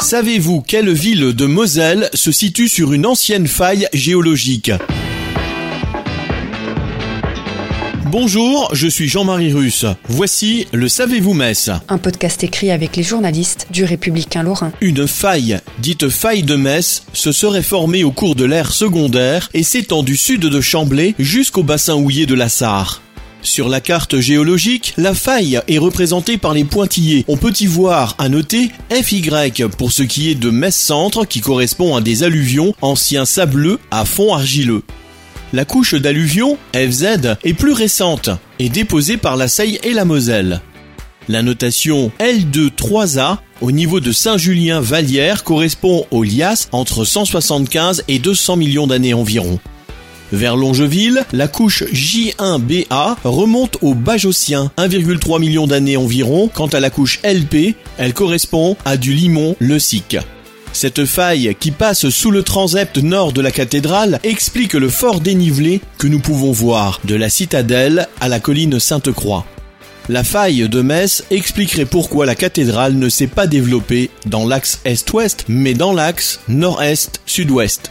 Savez-vous quelle ville de Moselle se situe sur une ancienne faille géologique Bonjour, je suis Jean-Marie Russe. Voici le Savez-vous Metz Un podcast écrit avec les journalistes du Républicain Lorrain. Une faille, dite faille de Metz, se serait formée au cours de l'ère secondaire et s'étend du sud de Chamblay jusqu'au bassin houillé de la Sarre. Sur la carte géologique, la faille est représentée par les pointillés. On peut y voir à noter FY pour ce qui est de Metz-Centre qui correspond à des alluvions anciens sableux à fond argileux. La couche d'alluvions, FZ, est plus récente et déposée par la Seille et la Moselle. La notation L2-3A au niveau de Saint-Julien-Vallière correspond au Lias entre 175 et 200 millions d'années environ. Vers Longeville, la couche J1BA remonte au Bajocien, 1,3 million d'années environ. Quant à la couche LP, elle correspond à du limon le Sic. Cette faille qui passe sous le transept nord de la cathédrale explique le fort dénivelé que nous pouvons voir de la citadelle à la colline Sainte-Croix. La faille de Metz expliquerait pourquoi la cathédrale ne s'est pas développée dans l'axe est-ouest, mais dans l'axe nord-est-sud-ouest.